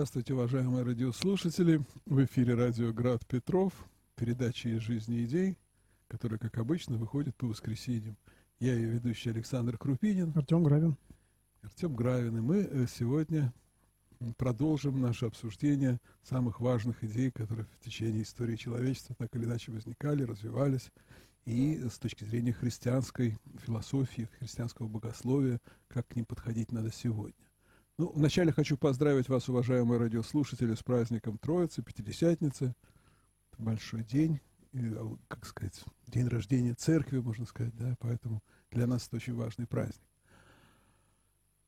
Здравствуйте, уважаемые радиослушатели. В эфире радио «Град Петров», передача «Из жизни идей», которая, как обычно, выходит по воскресеньям. Я ее ведущий Александр Крупинин. Артем Гравин. Артем Гравин. И мы э, сегодня продолжим наше обсуждение самых важных идей, которые в течение истории человечества так или иначе возникали, развивались, и с точки зрения христианской философии, христианского богословия, как к ним подходить надо сегодня. Ну, вначале хочу поздравить вас, уважаемые радиослушатели, с праздником Троицы, Пятидесятницы. Это большой день, и, а, как сказать, день рождения церкви, можно сказать, да, поэтому для нас это очень важный праздник.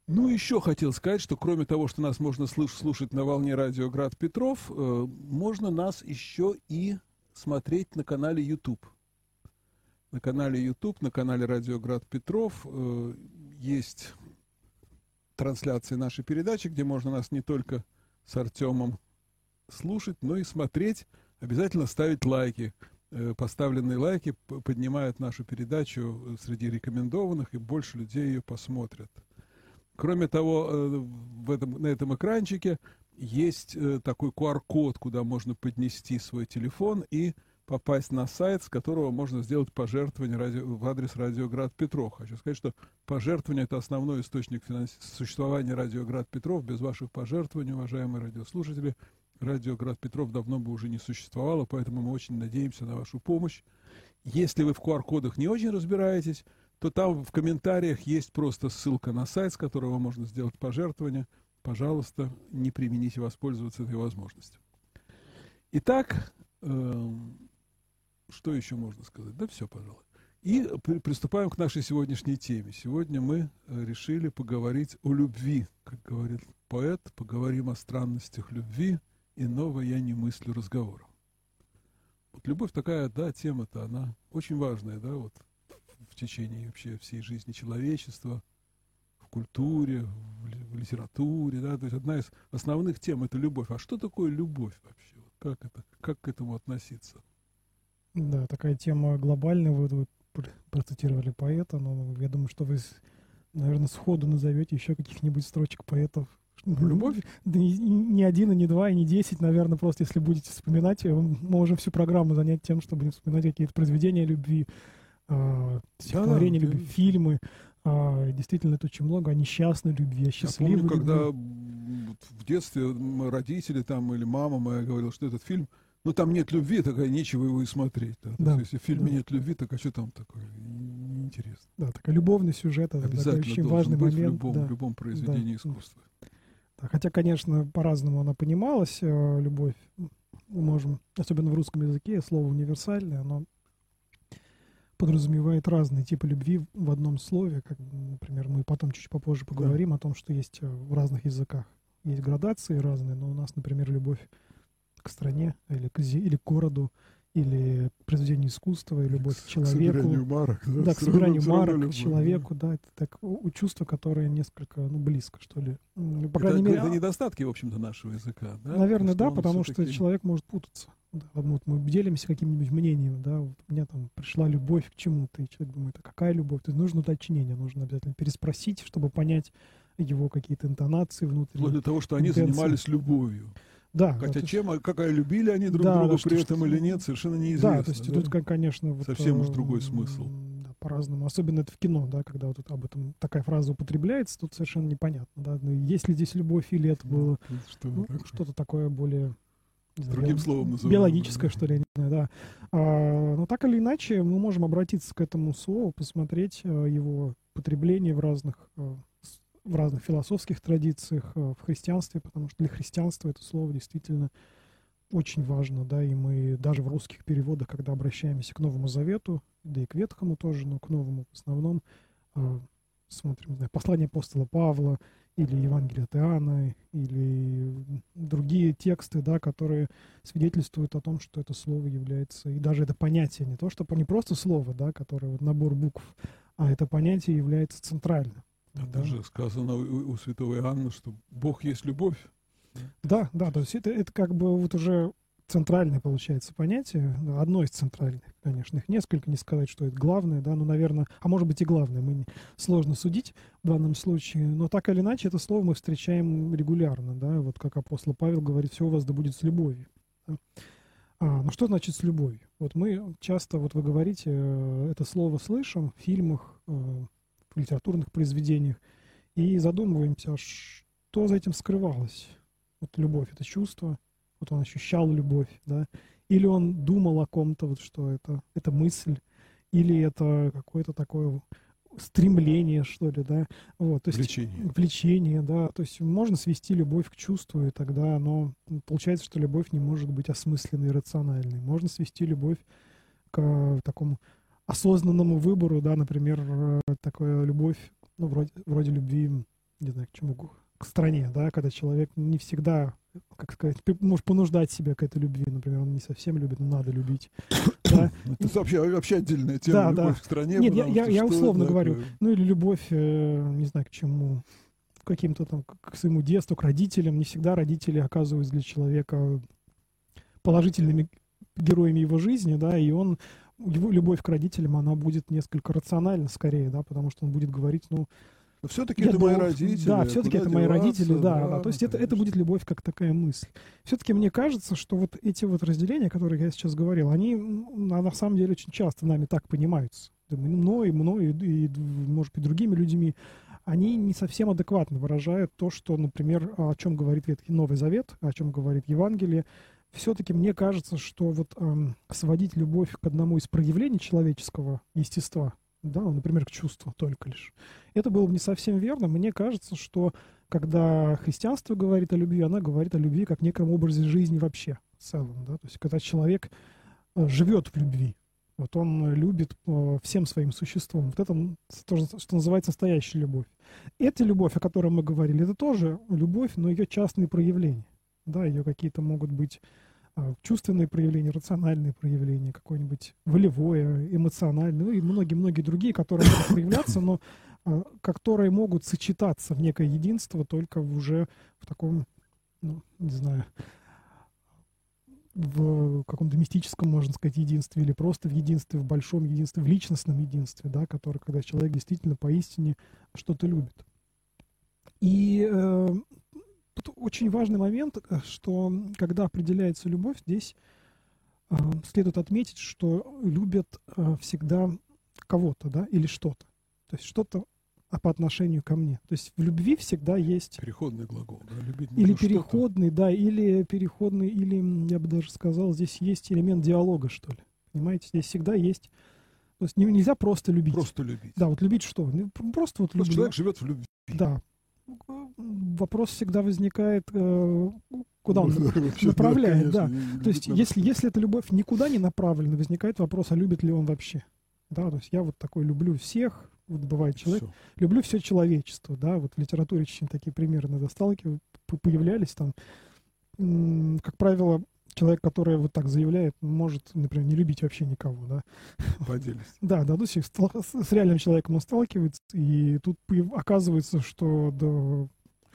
Ну, еще хотел сказать, что кроме того, что нас можно слушать на волне радио Град Петров, э, можно нас еще и смотреть на канале YouTube. На канале YouTube, на канале радио Град Петров э, есть трансляции нашей передачи, где можно нас не только с Артемом слушать, но и смотреть. Обязательно ставить лайки. Э, поставленные лайки поднимают нашу передачу среди рекомендованных, и больше людей ее посмотрят. Кроме того, э, в этом, на этом экранчике есть э, такой QR-код, куда можно поднести свой телефон и попасть на сайт, с которого можно сделать пожертвование радио, в адрес Радиоград Петров. Хочу сказать, что пожертвование – это основной источник финанс... существования Радиоград Петров. Без ваших пожертвований, уважаемые радиослушатели, Радиоград Петров давно бы уже не существовало, поэтому мы очень надеемся на вашу помощь. Если вы в QR-кодах не очень разбираетесь, то там в комментариях есть просто ссылка на сайт, с которого можно сделать пожертвование. Пожалуйста, не примените воспользоваться этой возможностью. Итак, э, что еще можно сказать? Да все, пожалуй. И приступаем к нашей сегодняшней теме. Сегодня мы э, решили поговорить о любви, как говорит поэт, поговорим о странностях любви, иного я не мыслю разговором. Вот любовь такая, да, тема-то, она очень важная, да, вот в течение вообще всей жизни человечества, в культуре, в, литературе, да, то есть одна из основных тем это любовь. А что такое любовь вообще? Как это, как к этому относиться? Да, такая тема глобальная, вы, вы процитировали поэта, но я думаю, что вы, наверное, сходу назовете еще каких-нибудь строчек поэтов. Любовь? Да не, не один, и не два, и не десять, наверное, просто если будете вспоминать, мы можем всю программу занять тем, чтобы вспоминать какие-то произведения любви, э, стихотворения да, любви, да. фильмы. Э, действительно, это очень много о несчастной любви, о счастливой Я помню, когда в детстве родители там или мама моя говорила, что этот фильм – ну, там нет любви, такая нечего его и смотреть. Да? Да. Есть, если в фильме да. нет любви, так а что там такое? Неинтересно. Да, такая любовный сюжет, это Обязательно очень важный быть момент. В любом, да. в любом произведении да. искусства. Да, хотя, конечно, по-разному она понималась, э, любовь. Мы можем, особенно в русском языке, слово универсальное, оно подразумевает разные типы любви в одном слове. Как, например, мы потом чуть попозже поговорим да. о том, что есть э, в разных языках. Есть градации разные, но у нас, например, любовь к стране или к, или к городу, или произведению искусства, и любовь к человеку. К собиранию марок. Да, да к собиранию марок, к человеку, да, это так у, чувство, которое несколько, ну, близко, что ли. Ну, по крайней это, мере, это недостатки, в общем-то, нашего языка, да? Наверное, да, потому что человек может путаться. Да, вот мы делимся каким-нибудь мнением, да, вот у меня там пришла любовь к чему-то, и человек думает, а какая любовь? То есть нужно уточнение, нужно обязательно переспросить, чтобы понять его какие-то интонации внутренние. Вплоть до того, что они интенции. занимались любовью. Да. Хотя вот чем, какая любили они друг да, друга да, при этом или нет, совершенно неизвестно. Да, то есть да? тут, конечно, вот, совсем уж другой смысл. Да, по-разному. Особенно это в кино, да, когда вот об этом такая фраза употребляется, тут совершенно непонятно, да, ну, есть ли здесь любовь или это было что ну, такое? что-то такое более Другим словом называем. Биологическое, что ли, не знаю, да. А, но так или иначе, мы можем обратиться к этому слову, посмотреть а, его потребление в разных а, в разных философских традициях, э, в христианстве, потому что для христианства это слово действительно очень важно, да, и мы даже в русских переводах, когда обращаемся к Новому Завету, да и к Ветхому тоже, но к Новому в основном, э, смотрим, знаю, послание апостола Павла или Евангелие от Иоанна, или другие тексты, да, которые свидетельствуют о том, что это слово является, и даже это понятие, не то, что не просто слово, да, которое вот набор букв, а это понятие является центральным. Да, даже сказано у, у святого Иоанна, что Бог есть любовь. Да, да, то есть это, это как бы вот уже центральное, получается, понятие, одно из центральных, конечно, их несколько, не сказать, что это главное, да, ну, наверное, а может быть и главное, мы не, сложно судить в данном случае, но так или иначе это слово мы встречаем регулярно, да, вот как апостол Павел говорит, все у вас да будет с любовью. Да? А, ну что значит с любовью? Вот мы часто, вот вы говорите, э, это слово слышим в фильмах, э, литературных произведениях, и задумываемся, а что за этим скрывалось. Вот любовь — это чувство, вот он ощущал любовь, да, или он думал о ком-то, вот что это, это мысль, или это какое-то такое стремление, что ли, да, вот, то есть влечение. влечение, да, то есть можно свести любовь к чувству, и тогда оно, получается, что любовь не может быть осмысленной и рациональной. Можно свести любовь к такому осознанному выбору, да, например, э, такая любовь, ну, вроде, вроде любви, не знаю, к чему, к стране, да, когда человек не всегда, как сказать, может понуждать себя к этой любви, например, он не совсем любит, но надо любить. Да. Это вообще, вообще отдельная тема, да, любовь да. к стране. Нет, я, я, я условно говорю, такое? ну или любовь, э, не знаю, к чему, к каким-то там, к своему детству, к родителям. Не всегда родители оказываются для человека положительными героями его жизни, да, и он его любовь к родителям, она будет несколько рациональна скорее, да, потому что он будет говорить, ну, все-таки это мои родители. Да, все-таки это мои родители, да, да. да. То есть это, это будет любовь как такая мысль. Все-таки мне кажется, что вот эти вот разделения, которые я сейчас говорил, они на самом деле очень часто нами так понимаются. Мной, мной и, может быть, другими людьми. Они не совсем адекватно выражают то, что, например, о чем говорит Ветхий Новый Завет, о чем говорит Евангелие. Все-таки мне кажется, что вот эм, сводить любовь к одному из проявлений человеческого естества, да, ну, например, к чувству только лишь. Это было бы не совсем верно. Мне кажется, что когда христианство говорит о любви, она говорит о любви как неком образе жизни вообще в целом. Да? То есть когда человек э, живет в любви, вот он любит э, всем своим существом. Вот это то, что называется настоящая любовь. Эта любовь, о которой мы говорили, это тоже любовь, но ее частные проявления. Да, ее какие-то могут быть а, чувственные проявления, рациональные проявления, какое-нибудь волевое, эмоциональное, ну и многие-многие другие, которые могут проявляться, но а, которые могут сочетаться в некое единство только уже в таком, ну, не знаю, в каком-то мистическом, можно сказать, единстве, или просто в единстве, в большом единстве, в личностном единстве, да, который, когда человек действительно поистине что-то любит. И э, Тут очень важный момент, э, что когда определяется любовь, здесь э, следует отметить, что любят э, всегда кого-то, да, или что-то. То есть что-то а по отношению ко мне. То есть в любви всегда есть... Переходный глагол, да, любить Или переходный, да, или переходный, или, я бы даже сказал, здесь есть элемент диалога, что ли. Понимаете, здесь всегда есть... То есть нельзя просто любить. Просто любить. Да, вот любить что? Ну, просто вот любить. Человек живет в любви. Да, вопрос всегда возникает, э, куда он направляет, да. То есть, если, если эта любовь никуда не направлена, возникает вопрос, а любит ли он вообще? Да, то есть я вот такой люблю всех, вот бывает человек, все. люблю все человечество, да, вот в литературе очень такие примеры иногда сталкиваются, появлялись там, как правило, человек, который вот так заявляет, может, например, не любить вообще никого, да. По. Да, да, то есть с реальным человеком он сталкивается, и тут оказывается, что да,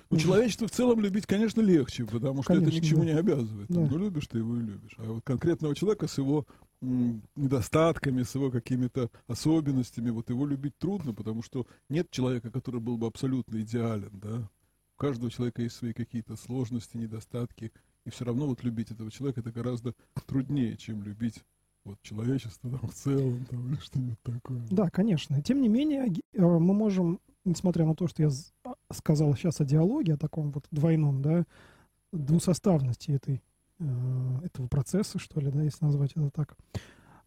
ну, человечество в целом любить, конечно, легче, потому что конечно, это ни к чему да. не обязывает. Да. Ну, любишь ты его и любишь. А вот конкретного человека с его м, недостатками, с его какими-то особенностями, вот его любить трудно, потому что нет человека, который был бы абсолютно идеален, да. У каждого человека есть свои какие-то сложности, недостатки, и все равно вот любить этого человека это гораздо труднее, чем любить вот человечество там, в целом там, или что-нибудь такое. Да, конечно. Тем не менее, э, мы можем несмотря на то, что я а, сказал сейчас о диалоге, о таком вот двойном, да, двусоставности этой, э, этого процесса, что ли, да, если назвать это так.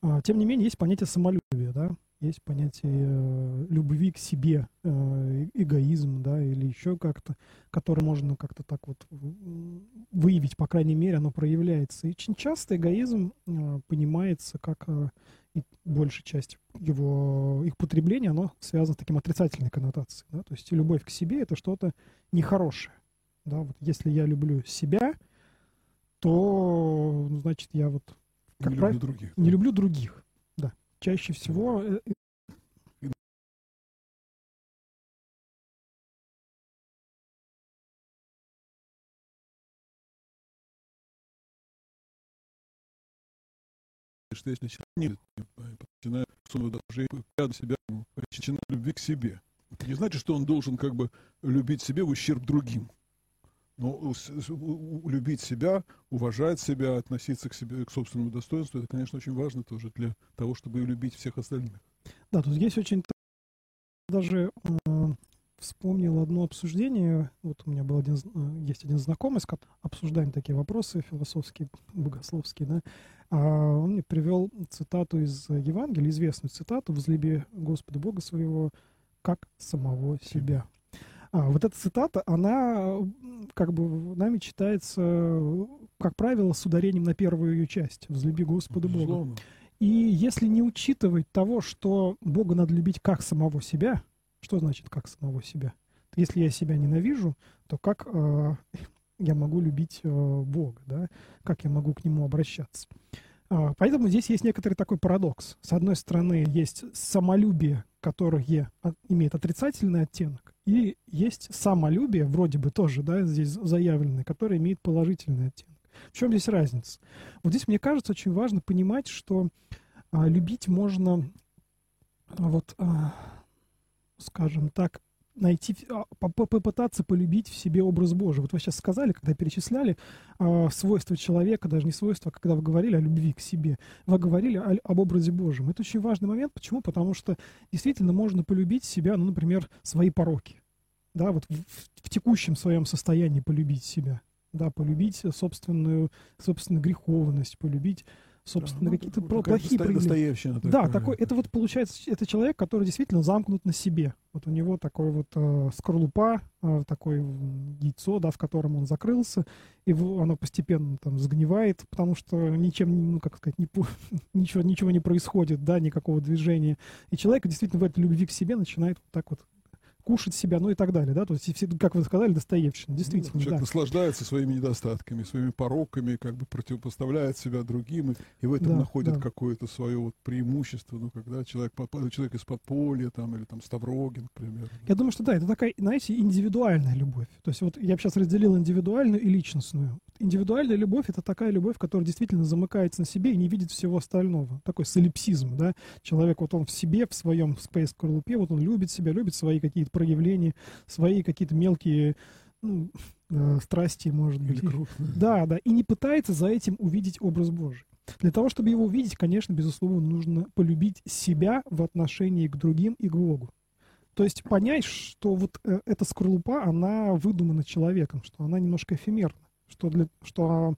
А, тем не менее, есть понятие самолюбия, да, есть понятие э, любви к себе, э, эгоизм, да, или еще как-то, который можно как-то так вот выявить, по крайней мере, оно проявляется. И очень часто эгоизм э, понимается как э, и большая часть его, их потребления, оно связано с таким отрицательной коннотацией. Да? То есть любовь к себе — это что-то нехорошее. Да? Вот если я люблю себя, то, значит, я вот... Как не люблю других. Не люблю других. Чаще всего э, что если человек не начинает рядом себя, начинает любви к себе. Это не значит, что он должен как бы любить себе в ущерб другим. Но любить себя, уважать себя, относиться к себе, к собственному достоинству, это, конечно, очень важно тоже для того, чтобы любить всех остальных. Да, тут есть очень даже э, вспомнил одно обсуждение. Вот у меня был один, э, есть один знакомый, с которым обсуждаем такие вопросы философские, богословские, да. А он мне привел цитату из Евангелия, известную цитату «Возлюби Господа Бога своего, как самого себя». А, вот эта цитата, она как бы нами читается, как правило, с ударением на первую ее часть «Возлюби Господа Бога». И если не учитывать того, что Бога надо любить как самого себя, что значит как самого себя? Если я себя ненавижу, то как э, я могу любить э, Бога, да? Как я могу к Нему обращаться? Э, поэтому здесь есть некоторый такой парадокс. С одной стороны, есть самолюбие, которое имеет отрицательный оттенок, и есть самолюбие, вроде бы тоже, да, здесь заявленное, которое имеет положительный оттенок. В чем здесь разница? Вот здесь, мне кажется, очень важно понимать, что а, любить можно, вот, а, скажем так, найти, а, попытаться полюбить в себе образ Божий. Вот вы сейчас сказали, когда перечисляли э, свойства человека, даже не свойства, когда вы говорили о любви к себе, вы говорили о, об образе Божьем. Это очень важный момент. Почему? Потому что действительно можно полюбить себя, ну, например, свои пороки. Да, вот в, в текущем своем состоянии полюбить себя да, полюбить собственную, собственную греховность, полюбить собственно, да, какие-то ну, плохие проявления. Да, такой, это вот получается, это человек, который действительно замкнут на себе. Вот у него такой вот э, скорлупа, э, такое яйцо, да, в котором он закрылся, и оно постепенно там сгнивает, потому что ничем, ну, как сказать, не, ничего, ничего не происходит, да, никакого движения. И человек действительно в этой любви к себе начинает вот так вот кушать себя, ну и так далее, да, то есть, все, как вы сказали, Достоевщина, действительно, ну, Человек да. наслаждается своими недостатками, своими пороками, как бы противопоставляет себя другим, и, и в этом да, находит да. какое-то свое вот преимущество, ну, когда человек, человек из подполья, там, или там Ставрогин, к примеру. Я думаю, что да, это такая, знаете, индивидуальная любовь, то есть вот я бы сейчас разделил индивидуальную и личностную. Индивидуальная любовь — это такая любовь, которая действительно замыкается на себе и не видит всего остального. Такой солипсизм, да. Человек, вот он в себе, в своем, в скорлупе, вот он любит себя, любит свои какие-то проявления, свои какие-то мелкие ну, э, страсти, может быть. Или Да, да. И не пытается за этим увидеть образ Божий. Для того, чтобы его увидеть, конечно, безусловно, нужно полюбить себя в отношении к другим и к Богу. То есть понять, что вот э, эта скорлупа, она выдумана человеком, что она немножко эфемерна что, для, что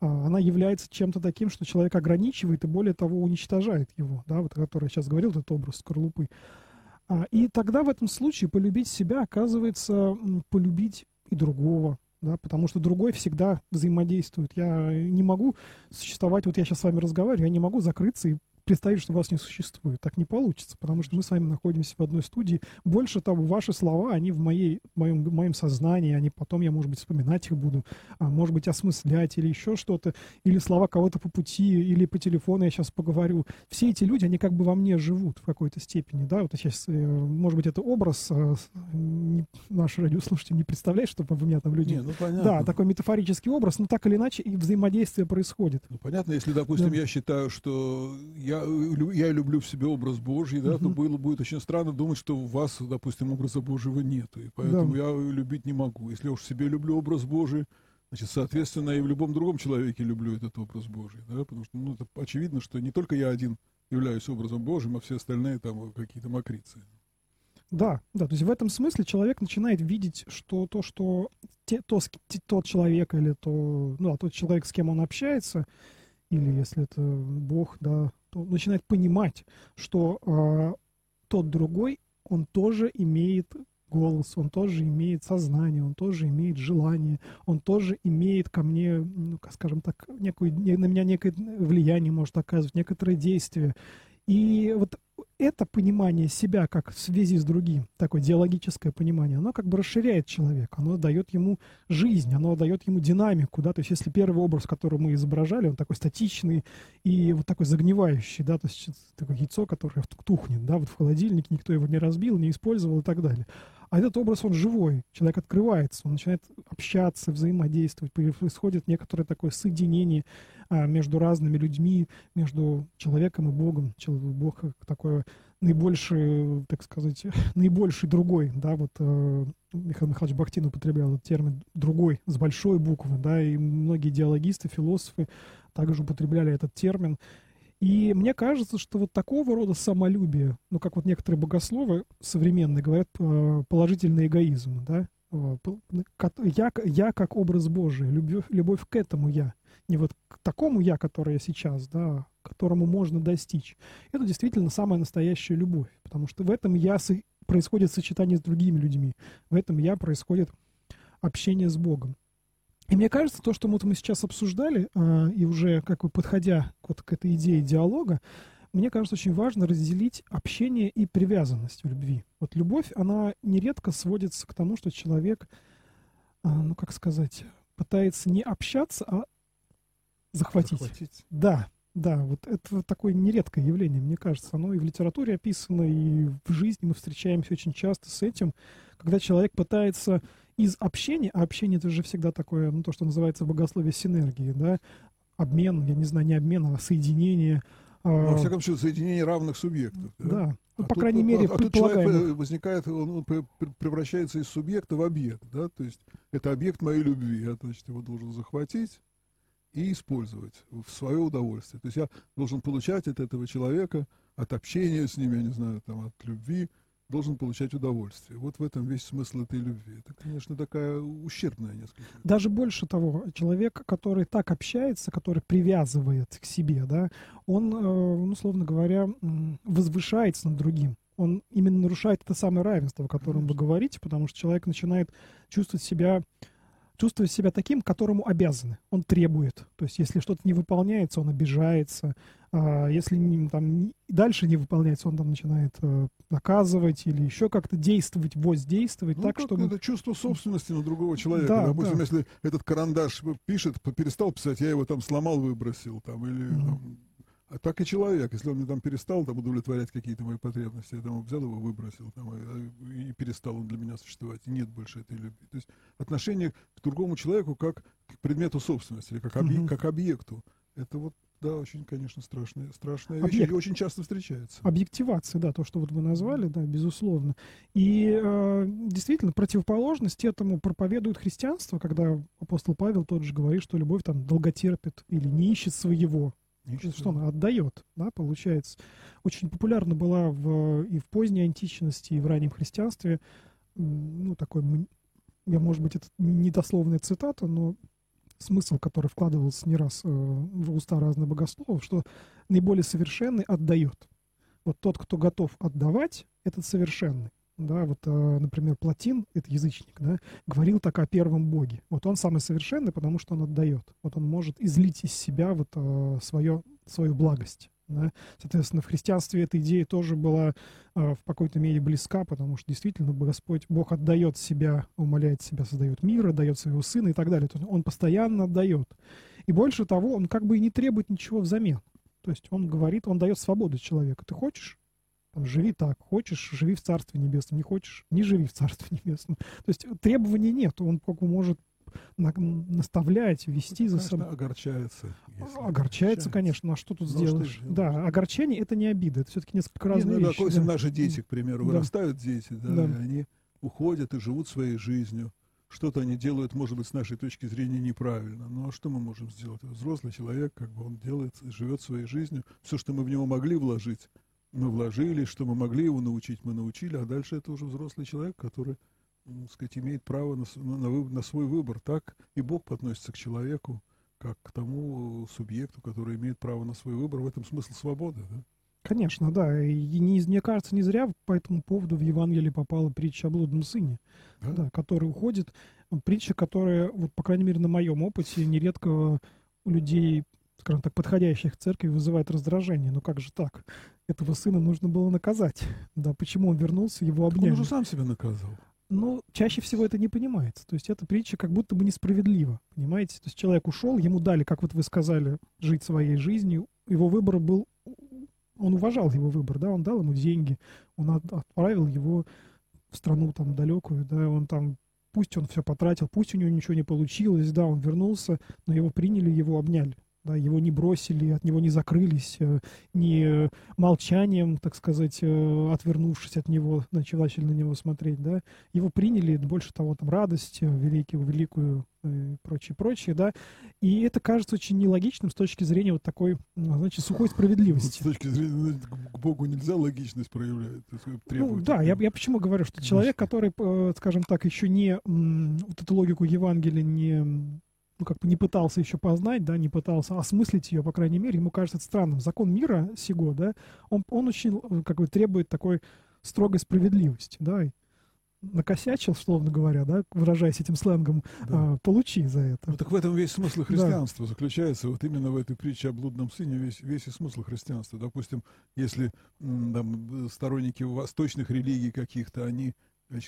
а, она является чем-то таким, что человек ограничивает и, более того, уничтожает его, да, вот, который я сейчас говорил, этот образ скорлупы. А, и тогда в этом случае полюбить себя оказывается полюбить и другого, да, потому что другой всегда взаимодействует. Я не могу существовать, вот я сейчас с вами разговариваю, я не могу закрыться и представить, что вас не существует. Так не получится, потому что мы с вами находимся в одной студии. Больше того, ваши слова, они в, моей, в, моем, в моем сознании, они потом, я, может быть, вспоминать их буду, а, может быть, осмыслять или еще что-то, или слова кого-то по пути, или по телефону я сейчас поговорю. Все эти люди, они как бы во мне живут в какой-то степени, да, вот сейчас, э, может быть, это образ, э, не, наш радиослушатель не представляет, что у меня там люди... Не, ну, понятно. Да, такой метафорический образ, но так или иначе и взаимодействие происходит. Ну, понятно, если, допустим, да. я считаю, что я я, я люблю в себе образ Божий, да, угу. то было, будет очень странно думать, что у вас, допустим, образа Божьего нет. И поэтому да. я любить не могу. Если я уж себе люблю образ Божий, значит, соответственно, и в любом другом человеке люблю этот образ Божий. Да, потому что ну, это очевидно, что не только я один являюсь образом Божьим, а все остальные там какие-то мокрицы. Да, да, то есть в этом смысле человек начинает видеть, что то, что те, то, тот человек или то, ну, а тот человек, с кем он общается, или если это Бог, да, начинает понимать, что э, тот другой, он тоже имеет голос, он тоже имеет сознание, он тоже имеет желание, он тоже имеет ко мне, ну, скажем так, некую, на меня некое влияние может оказывать, некоторое действие. И вот это понимание себя как в связи с другим, такое диалогическое понимание, оно как бы расширяет человека, оно дает ему жизнь, оно дает ему динамику, да, то есть если первый образ, который мы изображали, он такой статичный и вот такой загнивающий, да, то есть такое яйцо, которое тухнет, да, вот в холодильнике никто его не разбил, не использовал и так далее. А этот образ, он живой. Человек открывается, он начинает общаться, взаимодействовать. Происходит некоторое такое соединение а, между разными людьми, между человеком и Богом. Бог такое наибольший, так сказать, наибольший другой, да, вот э, Михаил Михайлович Бахтин употреблял этот термин «другой» с большой буквы, да, и многие идеологисты, философы также употребляли этот термин. И мне кажется, что вот такого рода самолюбие, ну, как вот некоторые богословы современные говорят, э, положительный эгоизм, да, я, я как образ Божий, любовь, любовь к этому я, не вот к такому я, который я сейчас, да, которому можно достичь. Это действительно самая настоящая любовь, потому что в этом я происходит сочетание с другими людьми, в этом я происходит общение с Богом. И мне кажется, то, что вот мы сейчас обсуждали, э, и уже как бы подходя вот к этой идее диалога, мне кажется, очень важно разделить общение и привязанность в любви. Вот любовь, она нередко сводится к тому, что человек, э, ну как сказать, пытается не общаться, а захватить. захватить. Да, да, вот это такое нередкое явление, мне кажется. Оно и в литературе описано, и в жизни мы встречаемся очень часто с этим, когда человек пытается из общения, а общение это же всегда такое, ну, то, что называется в богословии синергии, да, обмен, я не знаю, не обмен, а соединение. Ну, во всяком случае, соединение равных субъектов. Да, да. Ну, а по тут, крайней мере, а, а тут человек возникает, он превращается из субъекта в объект, да, то есть это объект моей любви, я, значит, его должен захватить, и использовать в свое удовольствие. То есть я должен получать от этого человека, от общения с ним, я не знаю, там, от любви, должен получать удовольствие. Вот в этом весь смысл этой любви. Это, конечно, такая ущербная несколько. Даже больше того, человек, который так общается, который привязывает к себе, да, он, э, ну, условно говоря, возвышается над другим. Он именно нарушает это самое равенство, о котором Конечно. вы говорите, потому что человек начинает чувствовать себя чувствует себя таким, которому обязаны. Он требует. То есть, если что-то не выполняется, он обижается. А если там, дальше не выполняется, он там начинает э, наказывать или еще как-то действовать, воздействовать ну, так, чтобы... Это чувство собственности на другого человека. Да, Допустим, да. если этот карандаш пишет, перестал писать, я его там сломал, выбросил, там, или mm-hmm. там, а так и человек, если он мне там перестал там, удовлетворять какие-то мои потребности, я там взял его, выбросил, там, и, и перестал он для меня существовать, и нет больше этой любви. То есть отношение к другому человеку как к предмету собственности, или как, объ, угу. как объекту, это вот, да, очень, конечно, страшная, страшная вещь, Объект. и очень часто встречается. Объективация, да, то, что вот вы назвали, да, безусловно. И э, действительно, противоположность этому проповедует христианство, когда апостол Павел тот же говорит, что любовь там долготерпит или не ищет своего, Ничего. Что она отдает, да, получается. Очень популярна была в, и в поздней античности, и в раннем христианстве, ну, такой, я, может быть, это недословная цитата, но смысл, который вкладывался не раз э, в уста разных богословов, что наиболее совершенный отдает. Вот тот, кто готов отдавать, этот совершенный да, вот, э, например, Платин, это язычник, да, говорил так о первом боге. Вот он самый совершенный, потому что он отдает. Вот он может излить из себя вот э, свое, свою благость. Да? Соответственно, в христианстве эта идея тоже была э, в какой-то мере близка, потому что действительно Господь, Бог отдает себя, умоляет себя, создает мир, отдает своего Сына и так далее. То есть он постоянно отдает. И больше того, он как бы и не требует ничего взамен. То есть он говорит, он дает свободу человеку. Ты хочешь? Там, живи так, хочешь, живи в Царстве Небесном, не хочешь, не живи в Царстве Небесном. То есть требований нет, он как бы может на, наставлять, вести за собой. огорчается. Огорчается, огорчается, конечно, а что тут ну, сделаешь? Что да, огорчение это не обида, это все-таки несколько разные ну, вещи. Да. наши дети, к примеру, вырастают да. дети, да, да. и они уходят и живут своей жизнью. Что-то они делают, может быть, с нашей точки зрения неправильно. Ну а что мы можем сделать? Взрослый человек, как бы он делает, живет своей жизнью. Все, что мы в него могли вложить, мы вложили, что мы могли его научить, мы научили, а дальше это уже взрослый человек, который, сказать, имеет право на, на, на свой выбор. Так и Бог относится к человеку, как к тому субъекту, который имеет право на свой выбор. В этом смысл свободы, да? Конечно, да. И не, мне кажется, не зря по этому поводу в Евангелии попала притча о блудном сыне, да? Да, который уходит. Притча, которая, вот, по крайней мере, на моем опыте, нередко у людей скажем так, подходящих к церкви вызывает раздражение. Но как же так? Этого сына нужно было наказать. Да, почему он вернулся, его обняли. он же сам себя наказал. Ну, чаще всего это не понимается. То есть эта притча как будто бы несправедлива, понимаете? То есть человек ушел, ему дали, как вот вы сказали, жить своей жизнью. Его выбор был... Он уважал его выбор, да, он дал ему деньги, он отправил его в страну там далекую, да, он там пусть он все потратил, пусть у него ничего не получилось, да, он вернулся, но его приняли, его обняли да, его не бросили, от него не закрылись, э, не молчанием, так сказать, э, отвернувшись от него, начали на него смотреть, да, его приняли, больше того, там, радость, э, великую, великую и прочее, прочее, да, и это кажется очень нелогичным с точки зрения вот такой, значит, сухой справедливости. С точки зрения, к Богу нельзя логичность проявлять, Ну, да, я, я почему говорю, что человек, который, скажем так, еще не вот эту логику Евангелия не ну, как бы не пытался еще познать, да, не пытался осмыслить ее, по крайней мере, ему кажется это странным. Закон мира сего, да, он, он очень, э, как бы, требует такой строгой справедливости, да, накосячил, словно говоря, да, выражаясь этим сленгом, да. а, получи за это. Ну, так в этом весь смысл христианства да. заключается, вот именно в этой притче о блудном сыне весь, весь и смысл христианства. Допустим, если там, сторонники восточных религий каких-то, они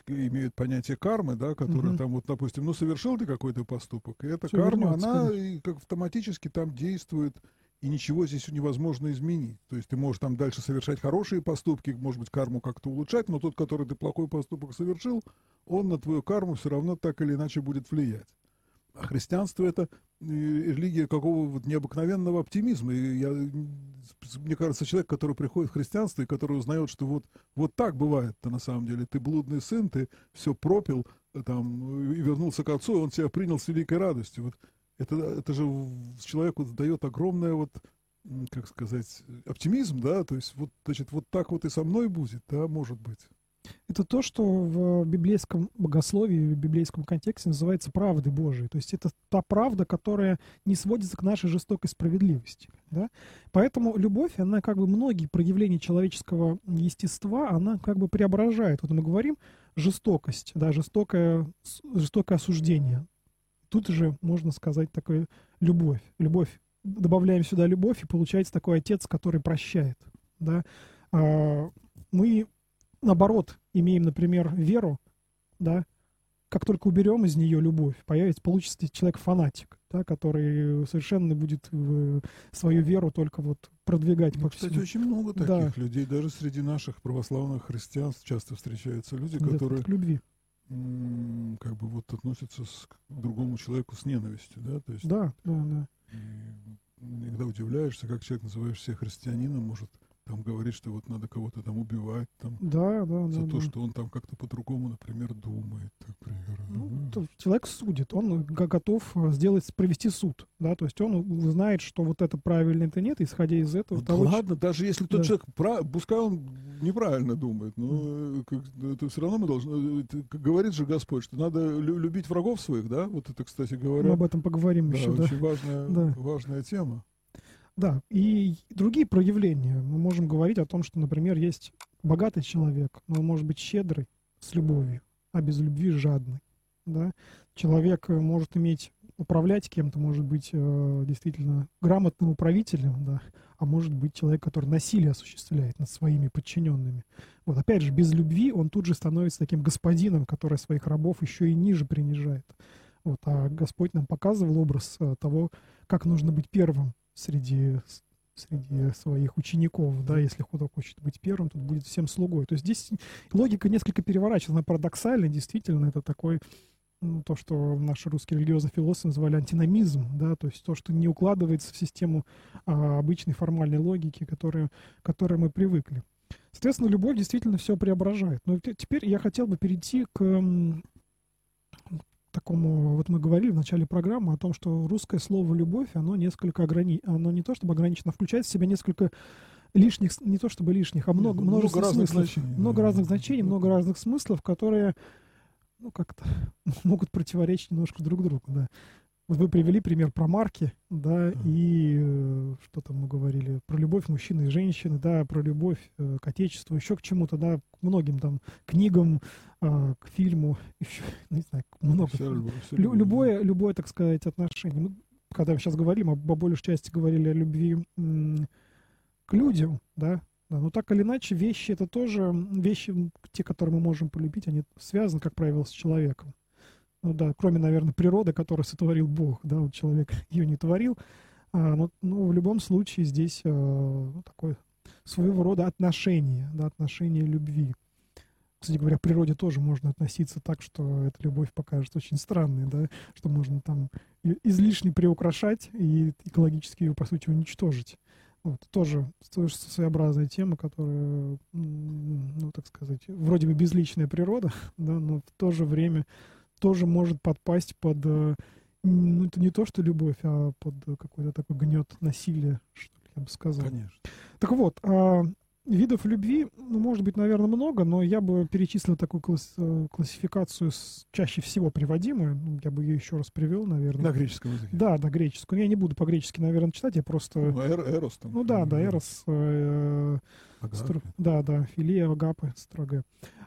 имеют понятие кармы, да, которое угу. там вот, допустим, ну совершил ты какой-то поступок, и эта Все карма, вернется, она и как автоматически там действует, и ничего здесь невозможно изменить. То есть ты можешь там дальше совершать хорошие поступки, может быть, карму как-то улучшать, но тот, который ты плохой поступок совершил, он на твою карму все равно так или иначе будет влиять. А христианство это э, религия какого вот необыкновенного оптимизма. И я, мне кажется, человек, который приходит в христианство и который узнает, что вот, вот так бывает-то на самом деле. Ты блудный сын, ты все пропил э, там, и вернулся к отцу, и он тебя принял с великой радостью. Вот это, это же человеку дает огромное вот как сказать, оптимизм, да, то есть вот, значит, вот так вот и со мной будет, да, может быть это то, что в библейском богословии, в библейском контексте называется правдой Божией. То есть это та правда, которая не сводится к нашей жестокой справедливости. Да? Поэтому любовь, она как бы многие проявления человеческого естества, она как бы преображает. Вот мы говорим жестокость, да, жестокое, жестокое осуждение. Тут же можно сказать такое любовь. Любовь. Добавляем сюда любовь, и получается такой отец, который прощает. Да? А, мы наоборот, имеем, например, веру, да, как только уберем из нее любовь, появится, получится человек-фанатик, да, который совершенно будет в свою веру только вот продвигать. Ну, кстати, очень много таких да. людей, даже среди наших православных христиан часто встречаются люди, которые... К любви. Как бы вот относятся с, к другому человеку с ненавистью, да, то есть... Да, да, да. иногда удивляешься, как человек, называешь себя христианином, может там говорит, что вот надо кого-то там убивать, там, да, да, за да, то, да. что он там как-то по-другому, например, думает. Например. Ну, человек судит, он готов э, сделать, провести суд, да, то есть он знает, что вот это правильно, это нет, исходя из этого. Ну, того, ладно, даже если тот да. человек, прав, пускай он неправильно думает, но mm. как, это все равно мы должны, это, говорит же Господь, что надо любить врагов своих, да, вот это, кстати говоря. Мы об этом поговорим да, еще, очень да. важная, да. важная тема. Да, и другие проявления. Мы можем говорить о том, что, например, есть богатый человек, но он может быть щедрый, с любовью, а без любви жадный. Да? Человек э, может иметь, управлять кем-то, может быть э, действительно грамотным управителем, да, а может быть человек, который насилие осуществляет над своими подчиненными. Вот опять же, без любви он тут же становится таким господином, который своих рабов еще и ниже принижает. Вот, а Господь нам показывал образ э, того, как нужно быть первым среди, среди своих учеников, да, если кто хочет быть первым, тут будет всем слугой. То есть здесь логика несколько переворачивается, она парадоксальна, действительно, это такой ну, то, что наши русские религиозные философы называли антиномизм, да, то есть то, что не укладывается в систему а, обычной формальной логики, которая, к которой мы привыкли. Соответственно, любовь действительно все преображает. Но теперь я хотел бы перейти к такому, вот мы говорили в начале программы о том, что русское слово «любовь», оно несколько ограни... оно не то чтобы ограничено, включает в себя несколько лишних, не то чтобы лишних, а много, Нет, множество много разных смыслов. Значений, много да. разных значений, много разных смыслов, которые ну, как-то могут противоречить немножко друг другу, да. Вот вы привели пример про марки, да, mm. и э, что там мы говорили, про любовь мужчины и женщины, да, про любовь э, к отечеству, еще к чему-то, да, к многим там книгам, э, к фильму, еще, не знаю, много. Все, все Лю- любое, любое, так сказать, отношение. Мы, когда мы сейчас говорим, об, по большей части говорили о любви м- к людям, да, да, но так или иначе, вещи это тоже, вещи, те, которые мы можем полюбить, они связаны, как правило, с человеком ну да, кроме, наверное, природы, которую сотворил Бог, да, вот человек ее не творил, а, но, ну, в любом случае здесь а, ну, такое своего рода отношение, да, отношение любви. кстати говоря, к природе тоже можно относиться так, что эта любовь покажется очень странной, да, что можно там излишне приукрашать и экологически ее, по сути, уничтожить. Вот, тоже, тоже своеобразная тема, которая, ну, так сказать, вроде бы безличная природа, да, но в то же время тоже может подпасть под, э, ну, это не то, что любовь, а под какой-то такой гнет насилия, что ли, я бы сказал. Конечно. Так вот, а Видов любви, ну, может быть, наверное, много, но я бы перечислил такую класс, э, классификацию с, чаще всего приводимую. Ну, я бы ее еще раз привел, наверное. На греческом языке. Да, на греческом. Я не буду по-гречески, наверное, читать, я просто... Ну, эр, эрос там. Ну да, да, эрос. Э, стр... Да, да, филия, агапы, строго.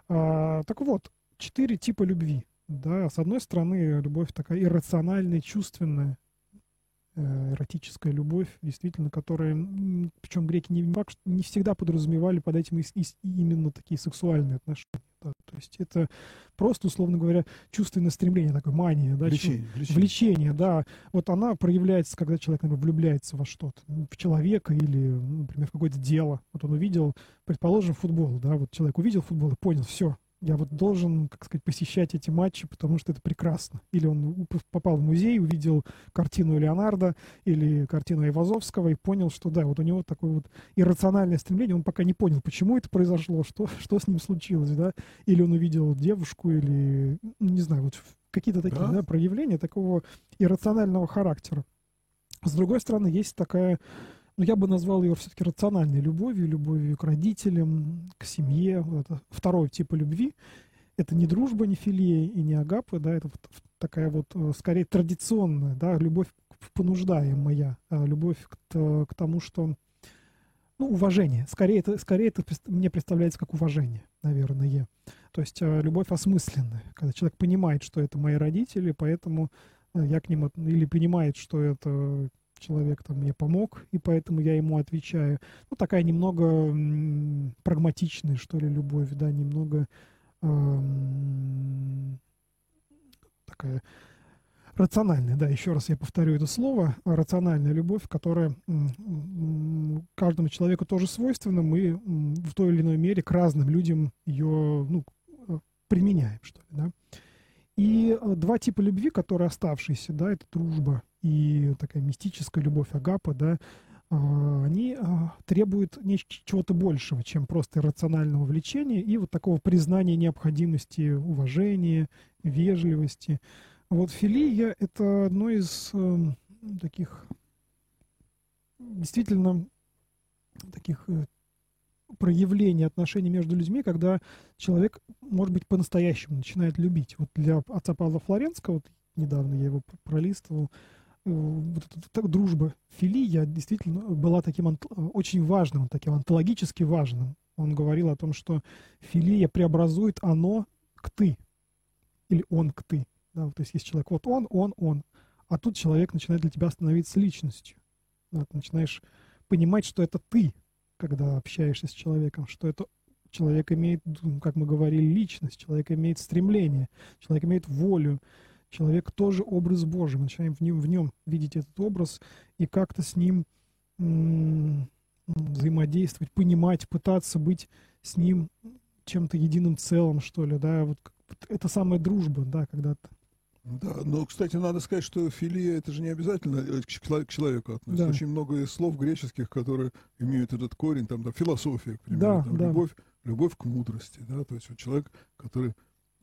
А, так вот, четыре типа любви. Да, с одной стороны, любовь такая иррациональная, чувственная, Э, эротическая любовь, действительно, которая, причем греки не, не всегда подразумевали под этим и, и, именно такие сексуальные отношения. Да. То есть это просто, условно говоря, чувственное стремление, такое мания, да, влечение, влечение. влечение, да. Вот она проявляется, когда человек, например, влюбляется во что-то, в человека или, например, в какое-то дело. Вот он увидел, предположим, футбол, да, вот человек увидел футбол и понял, все, я вот должен, как сказать, посещать эти матчи, потому что это прекрасно. Или он попал в музей, увидел картину Леонардо или картину Айвазовского и понял, что да, вот у него такое вот иррациональное стремление, он пока не понял, почему это произошло, что, что с ним случилось, да. Или он увидел девушку, или, ну, не знаю, вот какие-то такие да? Да, проявления такого иррационального характера. С другой стороны, есть такая ну, я бы назвал ее все-таки рациональной любовью, любовью к родителям, к семье. Это второй тип любви. Это не дружба, не филия и не агапы, да, это вот такая вот, э, скорее, традиционная, да, любовь понуждаемая, а любовь к, к тому, что, ну, уважение. Скорее это, скорее это мне представляется как уважение, наверное. То есть э, любовь осмысленная, когда человек понимает, что это мои родители, поэтому э, я к ним, или понимает, что это человек там мне помог, и поэтому я ему отвечаю. Ну, такая немного м, прагматичная, что ли, любовь, да, немного эм, такая рациональная, да, еще раз я повторю это слово, рациональная любовь, которая м, каждому человеку тоже свойственна, мы в той или иной мере к разным людям ее, ну, э, применяем, что ли, да. И э, два типа любви, которые оставшиеся, да, это дружба и такая мистическая любовь Агапа, да, а, они а, требуют чего-то большего, чем просто рационального влечения и вот такого признания необходимости уважения, вежливости. Вот филия — это одно из э, таких действительно таких э, проявлений отношений между людьми, когда человек, может быть, по-настоящему начинает любить. Вот для отца Павла Флоренского, вот недавно я его пролистывал, вот эта так, дружба филия действительно была таким очень важным, таким онтологически важным. Он говорил о том, что филия преобразует оно к ты. Или он к ты. Да, то есть есть человек, вот он, он, он. А тут человек начинает для тебя становиться личностью. Да, ты начинаешь понимать, что это ты, когда общаешься с человеком, что это человек имеет, как мы говорили, личность, человек имеет стремление, человек имеет волю, человек тоже образ Божий. Мы начинаем в нем, в нем видеть этот образ и как-то с ним взаимодействовать, понимать, пытаться быть с ним чем-то единым целым, что ли, да, вот, это самая дружба, да, когда-то. Да, но, кстати, надо сказать, что филия это же не обязательно э, к человеку относится. Да. Очень много слов греческих, которые имеют этот корень, там, да, философия, к примеру, да, там, да. любовь, любовь к мудрости, да, то есть вот человек, который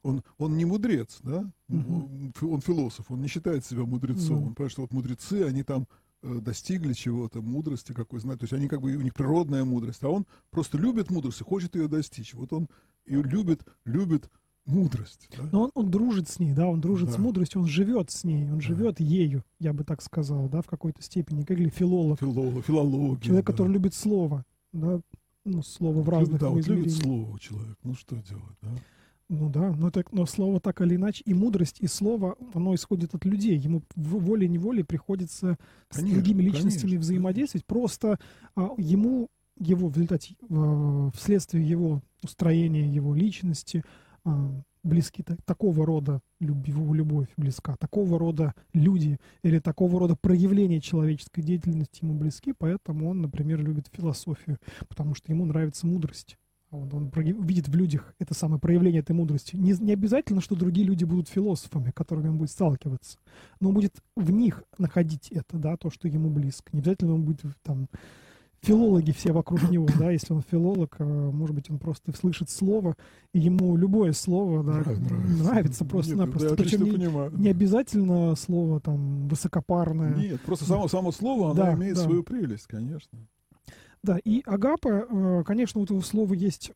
он, он не мудрец, да, угу. он философ, он не считает себя мудрецом, угу. он понимает, что вот мудрецы, они там э, достигли чего-то, мудрости какой знать, то есть они как бы, у них природная мудрость, а он просто любит мудрость и хочет ее достичь. Вот он ее любит, любит мудрость. Да? Но он, он дружит с ней, да, он дружит да. с мудростью, он живет с ней, он да. живет ею, я бы так сказал, да, в какой-то степени, как или филолог. Филолог, филология. Человек, да. который любит слово, да, ну, слово в разных Да, вот любит слово человек, ну что делать, да. Ну да, но, так, но слово так или иначе, и мудрость, и слово, оно исходит от людей. Ему волей-неволей приходится конечно, с другими личностями конечно, взаимодействовать. Просто а, ему, его в результате, а, вследствие его устроения, его личности, а, близки так, такого рода люб, его любовь близка, такого рода люди или такого рода проявления человеческой деятельности ему близки, поэтому он, например, любит философию, потому что ему нравится мудрость он, он видит в людях это самое проявление этой мудрости. Не, не обязательно, что другие люди будут философами, которыми он будет сталкиваться, но он будет в них находить это, да, то, что ему близко. Не обязательно он будет там филологи все вокруг него, да, если он филолог, а, может быть, он просто слышит слово, и ему любое слово, да, нравится, нравится просто-напросто. Причем не, не обязательно слово там высокопарное. Нет, просто само, само слово, оно да, имеет да. свою прелесть, конечно. Да, и агапа, э, конечно, у этого слова есть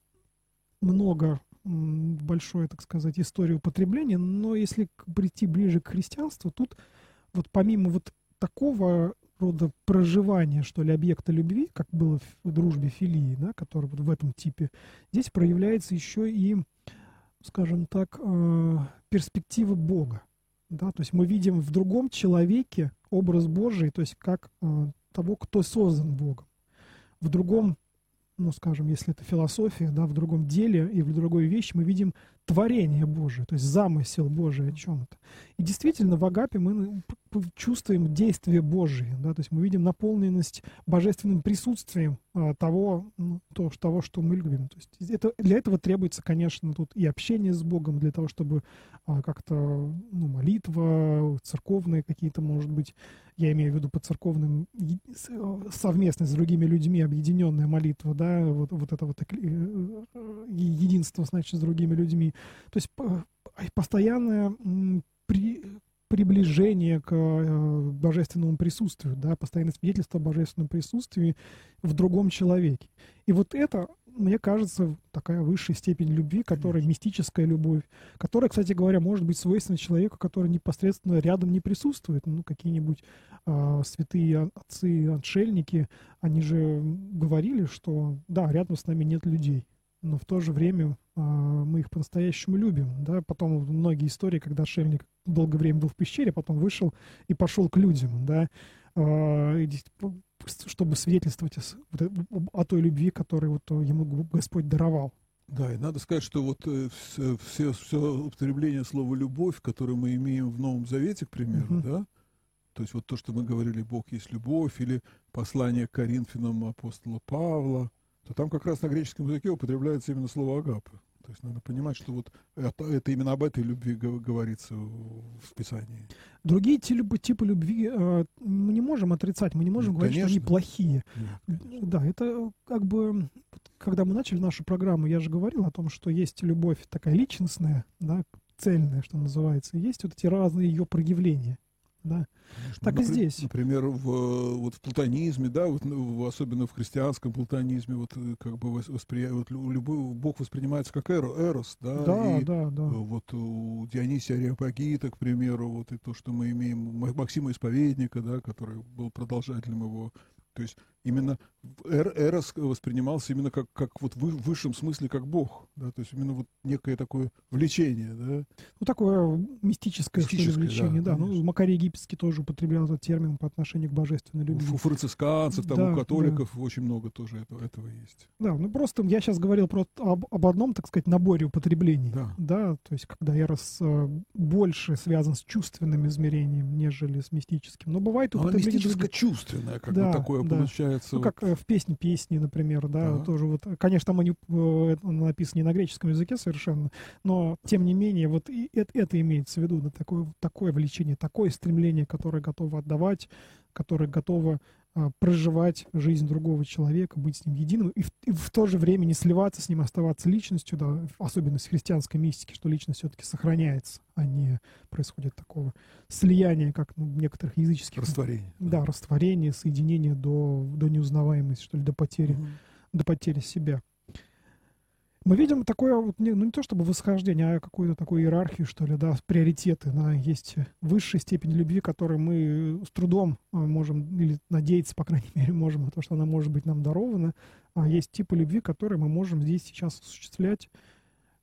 много большой, так сказать, истории употребления, но если прийти ближе к христианству, тут вот помимо вот такого рода проживания, что ли, объекта любви, как было в дружбе филии, да, который вот в этом типе, здесь проявляется еще и, скажем так, э, перспектива Бога. Да, то есть мы видим в другом человеке образ Божий, то есть как э, того, кто создан Богом в другом, ну, скажем, если это философия, да, в другом деле и в другой вещи мы видим творение Божие, то есть замысел Божий о чем-то. И действительно в Агапе мы чувствуем действие Божие, да, то есть мы видим наполненность божественным присутствием а, того, ну, то, того, что мы любим. То есть это, для этого требуется, конечно, тут и общение с Богом, для того, чтобы а, как-то ну, молитва, церковные какие-то, может быть, я имею в виду по церковным, совместно с другими людьми объединенная молитва, да, вот, вот это вот э, э, единство, значит, с другими людьми. То есть постоянное при, приближение к э, божественному присутствию, да, постоянное свидетельство о божественном присутствии в другом человеке. И вот это, мне кажется, такая высшая степень любви, которая мистическая любовь, которая, кстати говоря, может быть свойственна человеку, который непосредственно рядом не присутствует. Ну, какие-нибудь э, святые отцы, отшельники, они же говорили, что да, рядом с нами нет людей но в то же время мы их по-настоящему любим. Да? Потом многие истории, когда отшельник долгое время был в пещере, потом вышел и пошел к людям, да, э, чтобы свидетельствовать о, о той любви, которую вот ему Господь даровал. Да, и надо сказать, что вот э, все, все употребление слова «любовь», которое мы имеем в Новом Завете, к примеру, uh-huh. да, то есть вот то, что мы говорили «Бог есть любовь», или послание к Коринфянам апостола Павла, то там как раз на греческом языке употребляется именно слово агапа. То есть надо понимать, что вот это, это именно об этой любви говорится в Писании. Другие типы, типы любви э, мы не можем отрицать, мы не можем ну, говорить, конечно. что они плохие. Нет, да, это как бы, когда мы начали нашу программу, я же говорил о том, что есть любовь такая личностная, да, цельная, что называется, есть вот эти разные ее проявления да. Конечно. Так ну, и здесь. Например, в, вот в платонизме, да, вот, ну, особенно в христианском платонизме, вот э, как бы воспри... вот, любой Бог воспринимается как эро, эрос, да, да, и, да, да. Вот у Дионисия Ариапагита, к примеру, вот и то, что мы имеем Максима Исповедника, да, который был продолжателем его то есть именно Эрос воспринимался именно как, как вот в высшем смысле как Бог, да, то есть именно вот некое такое влечение, да. Ну, такое мистическое, мистическое влечение, да. да. Ну, Макарий Египетский тоже употреблял этот термин по отношению к божественной любви. У францисканцев, там, да, у католиков да. очень много тоже этого, этого есть. Да, ну просто я сейчас говорил про, об, об одном, так сказать, наборе употреблений. Да. да то есть когда Эрос э, больше связан с чувственным измерением, нежели с мистическим. Но бывает употребление... мистическо-чувственное, как да, бы такое да. получается. Ну, как э, в песне песни, например, да, да, тоже вот, конечно, там они э, написаны не на греческом языке совершенно, но тем не менее вот и это, это имеется в виду, да, такое, такое влечение, такое стремление, которое готово отдавать, которое готово а, проживать жизнь другого человека, быть с ним единым, и в, и в то же время не сливаться с ним, оставаться личностью, да, особенность христианской мистики, что личность все-таки сохраняется, а не происходит такого слияния, как ну, в некоторых языческих... Растворение. Да, растворение, соединение до, до неузнаваемости, что ли, до потери, угу. до потери себя мы видим такое, вот, не, ну не то чтобы восхождение, а какую-то такую иерархию, что ли, да, приоритеты, да, есть высшая степень любви, которой мы с трудом а, можем, или надеяться, по крайней мере, можем, на то, что она может быть нам дарована, а есть типы любви, которые мы можем здесь сейчас осуществлять,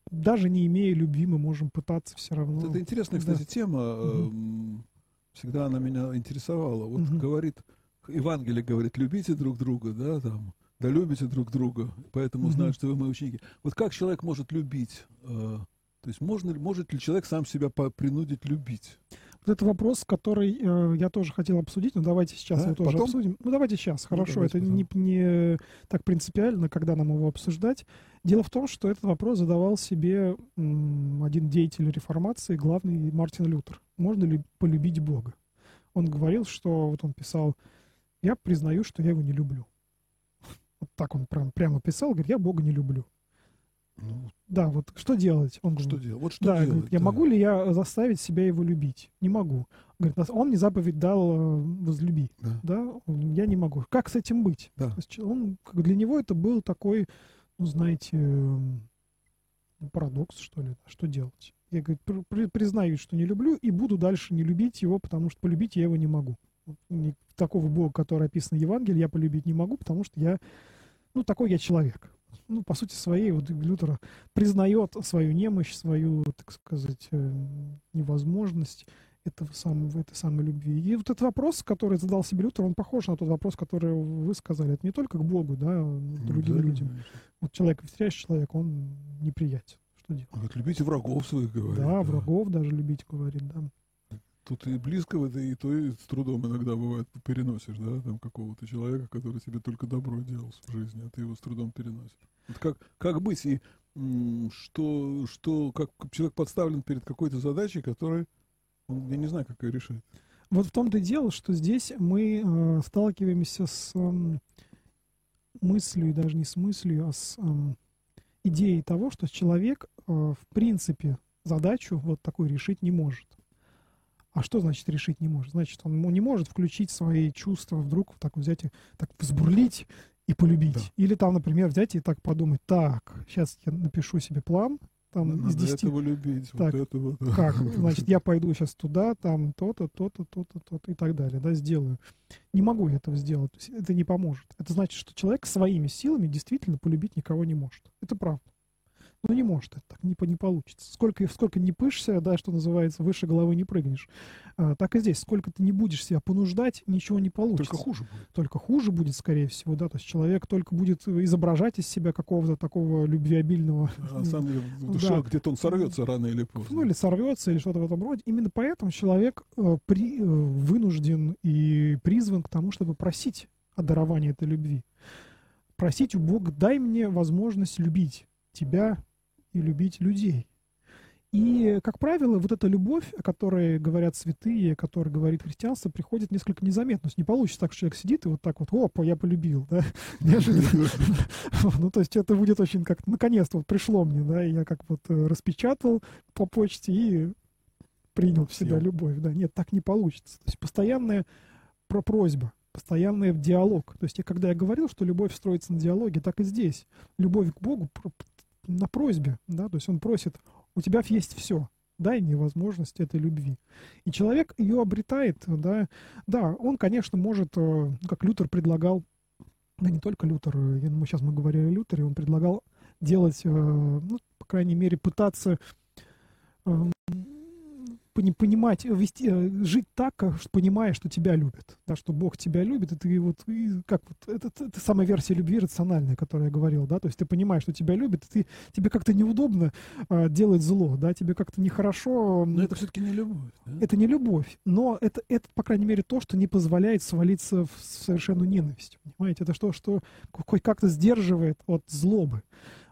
даже не имея любви, мы можем пытаться все равно. Это интересная, кстати, да. тема, угу. всегда она меня интересовала. Вот угу. говорит, Евангелие говорит, любите друг друга, да, там, да любите друг друга, поэтому mm-hmm. знают, что вы мои ученики. Вот как человек может любить? Э, то есть можно, может ли человек сам себя принудить любить? Вот это вопрос, который э, я тоже хотел обсудить, но давайте сейчас Да? его тоже Потом? обсудим. Ну, давайте сейчас, Ну, хорошо. давайте это не, не так принципиально, когда нам его обсуждать. Дело в том, что этот вопрос задавал себе м, один деятель реформации, главный Мартин Лютер. Можно ли полюбить Бога? Он говорил, что вот он писал, я признаю, что я его не люблю. Вот так он прям, прямо писал, говорит, я Бога не люблю. Ну, Да, вот что делать? Он что говорит, делать? Вот что да, делать? говорит, я да. могу ли я заставить себя его любить? Не могу. Говорит, «Нас- он мне заповедь дал э, возлюби. Да. Да, я не могу. Как с этим быть? Да. То есть че- он, для него это был такой, ну, знаете, эм, парадокс, что ли. Что делать? Я, говорит, при- при- признаюсь, что не люблю, и буду дальше не любить его, потому что полюбить я его не могу. Такого Бога, который описан в Евангелии, я полюбить не могу, потому что я, ну, такой я человек. Ну, по сути своей, вот Лютер признает свою немощь, свою, так сказать, э, невозможность этого самого, этой самой любви. И вот этот вопрос, который задал себе Лютер, он похож на тот вопрос, который вы сказали. Это не только к Богу, да, Ну, к другим да, людям. конечно. Вот человек, встречающий человек, он неприятен. Что делать? Говорит, любите врагов своих, говорит. да, врагов даже любить, говорит, да. Тут и близкого, и то и с трудом иногда бывает переносишь, да, там какого-то человека, который тебе только добро делал в жизни, а ты его с трудом переносишь. Вот как, как быть и что, что, как человек подставлен перед какой-то задачей, которая, он, я не знаю, как ее решать. Вот в том-то и дело, что здесь мы э, сталкиваемся с эм, мыслью, даже не с мыслью, а с эм, идеей того, что человек, э, в принципе, задачу вот такую решить не может. А что значит решить не может? Значит, он не может включить свои чувства вдруг так взять и так взбурлить и полюбить. Да. Или там, например, взять и так подумать, так, сейчас я напишу себе план, там из Надо 10 этого любить, Так, вот этого. да. как? Значит, я пойду сейчас туда, там то-то, то-то, то-то, то-то и так далее, да, сделаю. Не могу я этого сделать, это не поможет. Это значит, что человек своими силами действительно полюбить никого не может. Это правда. Ну, не может это так, не, не получится. Сколько, сколько не пышься, да, что называется, выше головы не прыгнешь. А, так и здесь, сколько ты не будешь себя понуждать, ничего не получится. Только хуже будет. Только хуже будет, скорее всего, да, то есть человек только будет изображать из себя какого-то такого любвеобильного А на самом деле в душе Да. где-то он сорвется рано или поздно. ну или сорвется, или что-то в этом роде. Именно поэтому человек э, при, э, вынужден и призван к тому, чтобы просить о даровании этой любви. Просить у Бога, дай мне возможность любить тебя и любить людей. И, как правило, вот эта любовь, о которой говорят святые, о которой говорит христианство, приходит несколько незаметно. То есть не получится так, что человек сидит и вот так вот, опа, я полюбил, да, неожиданно. Ну, то есть это будет очень как наконец-то вот пришло мне, да, я как вот э, распечатал по почте и принял в себя любовь, да. Нет, так не получится. То есть постоянная про просьба, постоянный диалог. То есть когда я говорил, что любовь строится на диалоге, так и здесь. Любовь к Богу на просьбе, да, то есть он просит, у тебя есть все, дай мне возможность этой любви. И человек ее обретает, да, да, он, конечно, может, э, как Лютер предлагал, да не только Лютер, э, я думаю, сейчас мы говорили о Лютере, он предлагал делать, э, ну, по крайней мере, пытаться э, пони- понимать, э, вести, э, жить так, как, понимая, что тебя любят, да, что Бог тебя любит, и ты вот, и как вот, это, это самая версия любви рациональная, о которой я говорил, да, то есть ты понимаешь, что тебя любят, и ты, тебе как-то неудобно э, делать зло, да, тебе как-то нехорошо, Но это все-таки не любовь. да? это не любовь, но это, это, по крайней мере, то, что не позволяет свалиться в совершенную ненависть. Понимаете, это что, что хоть как-то сдерживает от злобы,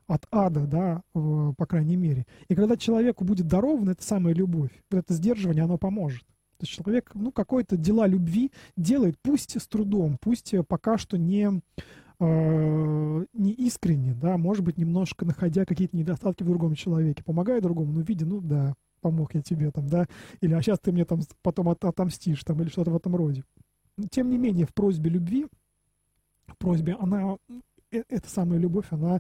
от ада, да, по крайней мере. И когда человеку будет дарована эта самая любовь, вот это сдерживание, оно поможет. То есть человек, ну, какое-то дела любви делает, пусть с трудом, пусть э, пока что не, э, не искренне, да, может быть, немножко находя какие-то недостатки в другом человеке, помогая другому, ну, видя, ну, да, помог я тебе там, да, или а сейчас ты мне там потом от- отомстишь, там, или что-то в этом роде. Но, Тем не менее, в просьбе любви, в просьбе, она, э- эта самая любовь, она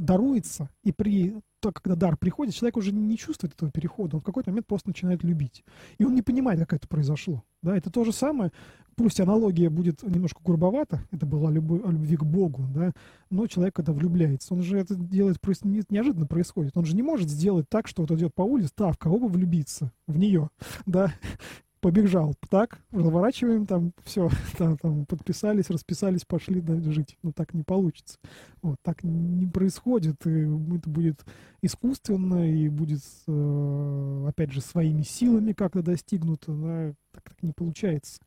даруется, и при то, когда дар приходит, человек уже не чувствует этого перехода, он в какой-то момент просто начинает любить. И он не понимает, как это произошло. Да, это то же самое, пусть аналогия будет немножко грубовата, это была любовь, любви к Богу, да, но человек, когда влюбляется, он же это делает неожиданно происходит. Он же не может сделать так, что вот идет по улице, так, в кого бы влюбиться? В нее, да. Побежал так, разворачиваем там, все, там, там подписались, расписались, пошли да, жить. Ну, так не получится. Вот, так не происходит, и это будет искусственно, и будет, э, опять же, своими силами как-то достигнуто, да, так, так не получается.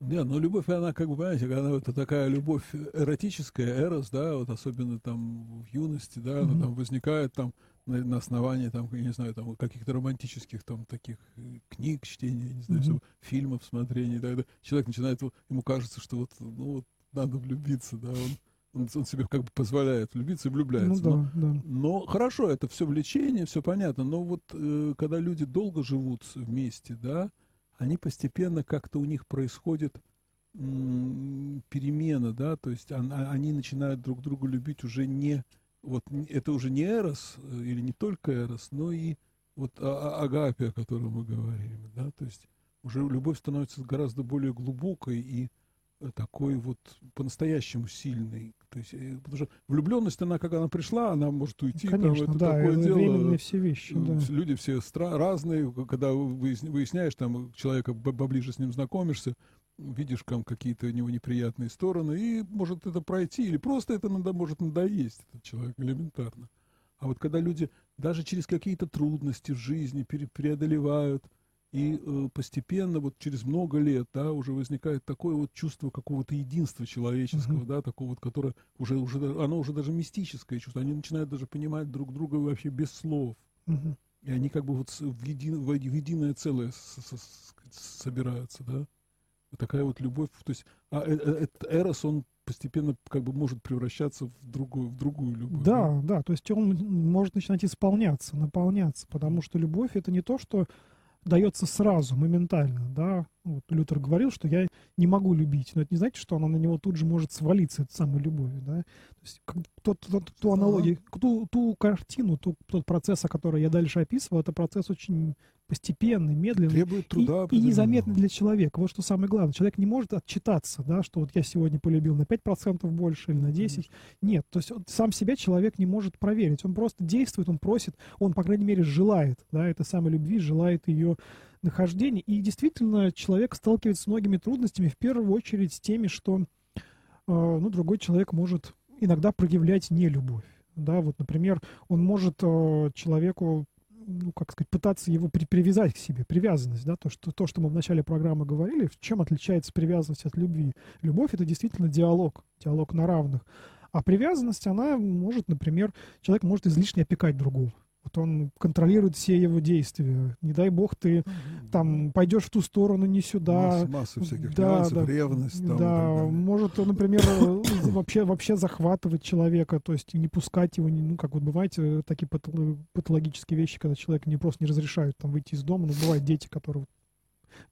Да, но любовь, она, как бы, понимаете, она это такая любовь эротическая, эрос, да, вот особенно там в юности, да, она mm-hmm. там возникает там на, на основании там, я не знаю, там каких-то романтических там таких э, книг, чтения, не знаю, mm-hmm. фильмов, смотрений, да, да, человек начинает, ему кажется, что вот, ну вот надо влюбиться, да, он он, он себе как бы позволяет влюбиться и влюбляется. Ну, да, но, да. но хорошо, это все влечение, все понятно. Но вот э, когда люди долго живут вместе, да, они постепенно как-то у них происходит м- перемена, да, то есть он, они начинают друг друга любить уже не вот это уже не Эрос, э, или не только Эрос, но и вот Агапия, о котором мы говорим, да, то есть уже любовь становится гораздо более глубокой и э, такой вот по-настоящему сильной. То есть, э, потому что влюбленность, она, как она пришла, она может уйти. Конечно, там, это да, такое дело. временные все вещи. Да. Люди все разные. Когда выясняешь, там, человека поближе с ним знакомишься, видишь там какие-то у него неприятные стороны, и может это пройти, или просто это надо, может надоесть этот человек элементарно. А вот когда люди даже через какие-то трудности в жизни пере преодолевают, и э, постепенно, вот через много лет, да, уже возникает такое вот чувство какого-то единства человеческого, mm-hmm. да, такого вот, которое уже, уже, оно уже даже мистическое чувство. Они начинают даже понимать друг друга вообще без слов. Mm-hmm. И они как бы вот в, един, в единое целое с, с, с, собираются, да такая вот любовь, то есть а, э, э, этот эрос, он постепенно как бы может превращаться в другую, в другую любовь. Да, да, да, то есть он может начинать исполняться, наполняться, потому что любовь это не то, что дается сразу, моментально, да. Вот Лютер говорил, что я не могу любить, но это не значит, что она на него тут же может свалиться, эта самая любовь, да. То есть тот, тот, ту аналогию, ту, ту картину, ту, тот процесс, о котором я дальше описывал, это процесс очень постепенный, медленный. Требует труда. И, и незаметный для человека. Вот что самое главное. Человек не может отчитаться, да, что вот я сегодня полюбил на 5% больше или на 10%. Нет. То есть он, сам себя человек не может проверить. Он просто действует, он просит, он, по крайней мере, желает, да, это самой любви, желает ее нахождения. И действительно, человек сталкивается с многими трудностями, в первую очередь с теми, что э, ну, другой человек может иногда проявлять нелюбовь. Да, вот, например, он может э, человеку ну, как сказать, пытаться его при, привязать к себе, привязанность, да, то что, то, что мы в начале программы говорили, в чем отличается привязанность от любви. Любовь — это действительно диалог, диалог на равных. А привязанность, она может, например, человек может излишне опекать другого. Вот он контролирует все его действия. Не дай бог ты там пойдешь в ту сторону, не сюда. Масса, масса всяких да, нюансов, да, ревность. Там, да, может, например, вообще, вообще захватывать человека, то есть не пускать его, ну, как вот бывает, э, такие патологические вещи, когда человек не просто не разрешают там выйти из дома, но бывают дети, которые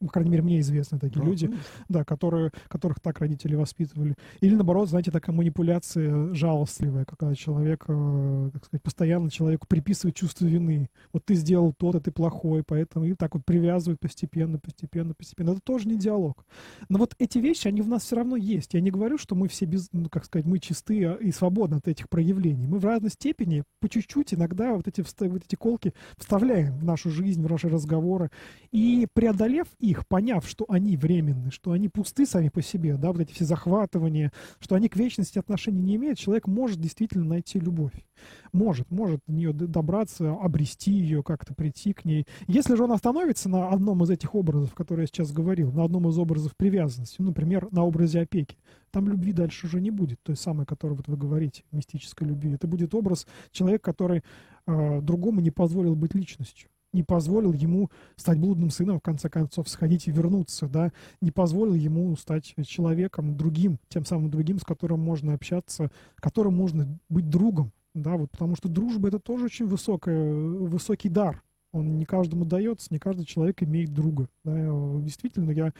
по крайней мере, мне известны такие да, люди, да, которые, которых так родители воспитывали. Или, наоборот, знаете, такая манипуляция жалостливая, когда человек, э, так сказать, постоянно человеку приписывает чувство вины. Вот ты сделал то-то, ты плохой, поэтому и так вот привязывают постепенно, постепенно, постепенно. Это тоже не диалог. Но вот эти вещи, они в нас все равно есть. Я не говорю, что мы все без, ну, как сказать, мы чисты а, и свободны от этих проявлений. Мы в разной степени, по чуть-чуть иногда вот эти, вот эти колки вставляем в нашу жизнь, в наши разговоры. И преодолев их, поняв, что они временны, что они пусты сами по себе, да, вот эти все захватывания, что они к вечности отношения не имеют, человек может действительно найти любовь. Может, может до нее добраться, обрести ее, как-то прийти к ней. Если же он остановится на одном из этих образов, которые я сейчас говорил, на одном из образов привязанности, ну, например, на образе опеки, там любви дальше уже не будет, той самой, которой вот вы говорите, мистической любви. Это будет образ человека, который э, другому не позволил быть личностью не позволил ему стать блудным сыном, в конце концов, сходить и вернуться, да, не позволил ему стать человеком другим, тем самым другим, с которым можно общаться, которым можно быть другом, да, вот потому что дружба это тоже очень высокая, высокий дар, он не каждому дается, не каждый человек имеет друга, да, действительно, я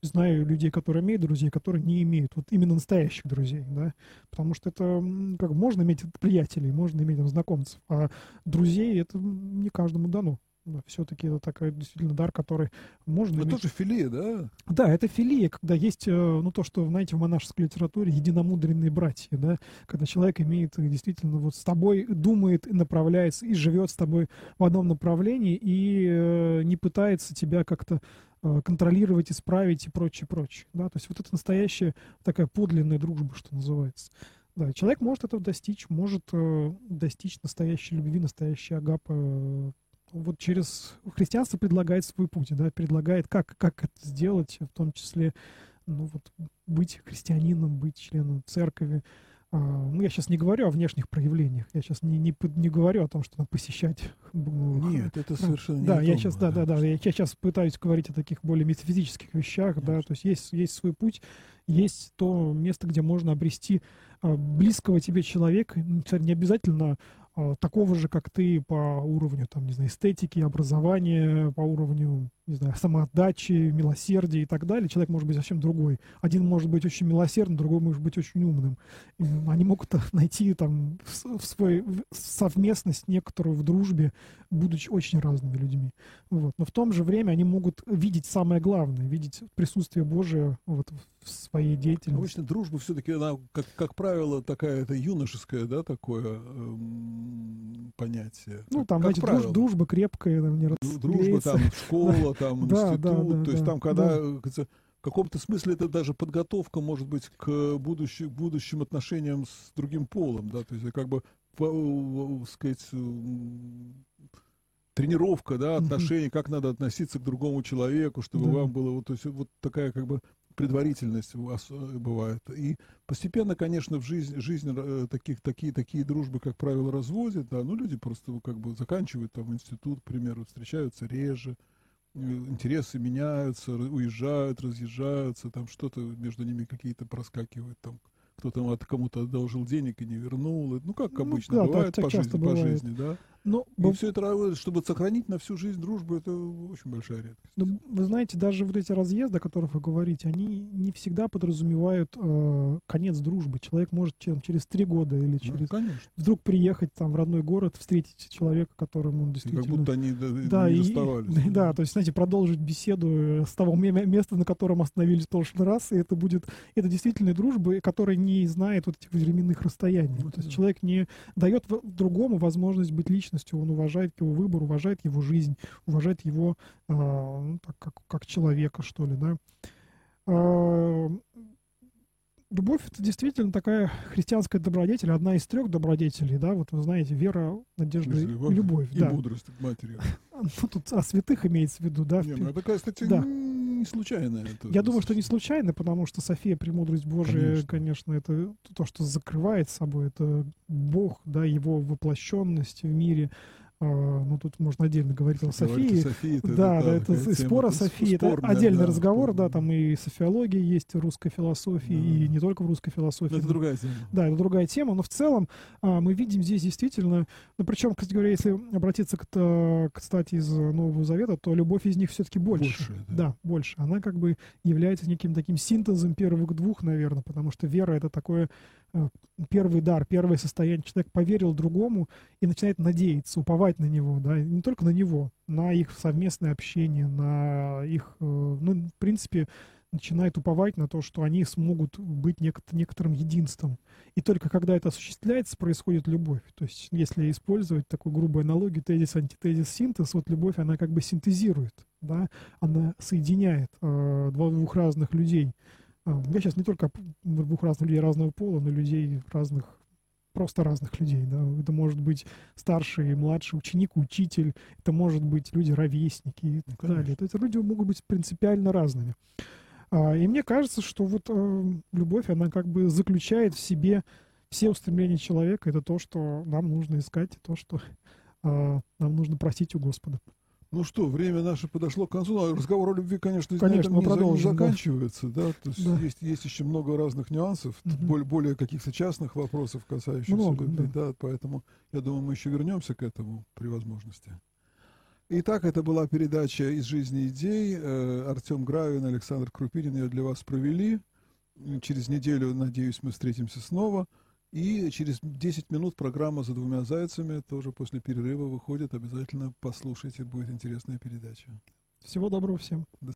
знаю людей, которые имеют друзей, которые не имеют вот именно настоящих друзей, да, потому что это как можно иметь приятелей, можно иметь там, знакомцев, а друзей это не каждому дано. Все-таки это такой действительно дар, который можно... Это иметь... тоже филия, да? Да, это филия, когда есть, э, ну, то, что, знаете, в монашеской литературе единомудренные братья, да, когда человек имеет э, действительно вот с тобой, думает и направляется, и живет с тобой в одном направлении, и э, не пытается тебя как-то э, контролировать, исправить и прочее, прочее, да, то есть вот это настоящая такая подлинная дружба, что называется. Да, человек может этого достичь, может э, достичь настоящей любви, настоящей агапы э, вот через христианство предлагает свой путь, да, предлагает, как, как это сделать, в том числе, ну, вот, быть христианином, быть членом церкви. А, ну, я сейчас не говорю о внешних проявлениях, я сейчас не, не, не говорю о том, что надо посещать. Нет, это совершенно не Да, я сейчас, да, да, да, я, я сейчас пытаюсь говорить о таких более метафизических вещах, Конечно. да, то есть есть, есть свой путь, есть то место, где можно обрести а, близкого тебе человека, не обязательно а, такого же, как ты по уровню, там, не знаю, эстетики, образования, по уровню не знаю, самоотдачи, милосердия и так далее, человек может быть совсем другой. Один может быть очень милосердным, другой может быть очень умным. И они могут найти там в свой в совместность некоторую в дружбе, будучи очень разными людьми. Вот. Но в том же время они могут видеть самое главное, видеть присутствие Божие вот, в своей деятельности. Обычно дружба все-таки, она, как, как правило, такая это юношеское, да, такое эм, понятие. Ну, там, как, знаете, друж, дружба крепкая, там, не Дружба, там, школа, там институт, да, да, то есть там, когда да. в каком-то смысле это даже подготовка, может быть, к будущим, будущим отношениям с другим полом, да, то есть как бы, сказать, тренировка, да, отношений, как надо относиться к другому человеку, чтобы да. вам было, вот, то есть вот такая как бы предварительность у вас э, бывает. И постепенно, конечно, в жизнь, жизнь э, таких, такие, такие дружбы, как правило, разводят, да, ну, люди просто как бы заканчивают там институт, к примеру, встречаются реже, Э, интересы меняются, уезжают, разъезжаются, там что-то между ними какие-то проскакивают, там кто-то от кому-то одолжил денег и не вернул. Ну, как ну обычно ну, да, бывает по жизни, бывает. по жизни, да. Но, и б... все это, чтобы сохранить на всю жизнь дружбу, это очень большая редкость. Ну, вы знаете, даже вот эти разъезды, о которых вы говорите, они не всегда подразумевают э, конец дружбы. Человек может чем, через три года или через... Ну, вдруг приехать там в родной город, встретить человека, которому он действительно... И как будто они да, не и, расставались. И, да, то есть, знаете, продолжить беседу э, с того места, на котором остановились в прошлый раз, и это будет... Это действительно дружба, которая не знает вот этих временных расстояний. Ну, то есть человек не дает другому возможность быть личным личностью, он уважает его выбор, уважает его жизнь, уважает его э, ну, так, как, как человека, что ли, да. Э, любовь это действительно такая христианская добродетель, одна из трех добродетелей, да, вот вы знаете, вера, надежда и любовь. и да. мудрость к матери. Ну, тут о святых имеется в виду, да. Не, ну, это, кстати, да. Не случайно. Это, Я думаю, что не случайно, потому что София, премудрость Божия, конечно. конечно, это то, что закрывает собой, это Бог, да, его воплощенность в мире, ну, тут можно отдельно говорить о Софии. Софии да, да, это тема, спор о Софии. Это отдельный да, разговор, да, там и софиология есть в русской философии, да. и не только в русской философии. Это другая тема. Да, это другая тема, но в целом а, мы видим здесь действительно, ну, причем, кстати говоря, если обратиться, к, кстати, из Нового Завета, то любовь из них все-таки больше. больше да. да, больше. Она как бы является неким таким синтезом первых двух, наверное, потому что вера — это такое Э, первый дар, первое состояние. Человек поверил другому и начинает надеяться, уповать на него, да, не только на него, на их совместное общение, на их, э, ну, в принципе, начинает уповать на то, что они смогут быть некоторым единством. И только когда это осуществляется, происходит любовь. То есть, если использовать такую грубую аналогию, тезис, антитезис, синтез, вот любовь, она как бы синтезирует, да, она соединяет э, двух разных людей. А, я сейчас не только двух разных людей разного пола, но людей разных, просто разных людей. Да. Это может быть старший и младший, ученик, учитель, это может быть люди-ровесники и так ну, далее. То есть люди могут быть принципиально разными. А, и мне кажется, что вот э, любовь, она как бы заключает в себе все устремления человека. Это то, что нам нужно искать, то, что э, нам нужно просить у Господа. Ну что, время наше подошло к концу. Ну, разговор о любви, конечно, конечно на этом не, не заканчивается. Да? То есть, да. есть есть еще много разных нюансов, угу. более, более каких-то частных вопросов, касающихся много, любви. Да. Да, поэтому я думаю, мы еще вернемся к этому при возможности. Итак, это была передача «Из жизни идей». Э, Артем Гравин, Александр Крупинин ее для вас провели. Через неделю, надеюсь, мы встретимся снова. И через 10 минут программа «За двумя зайцами» тоже после перерыва выходит. Обязательно послушайте, будет интересная передача. Всего доброго всем.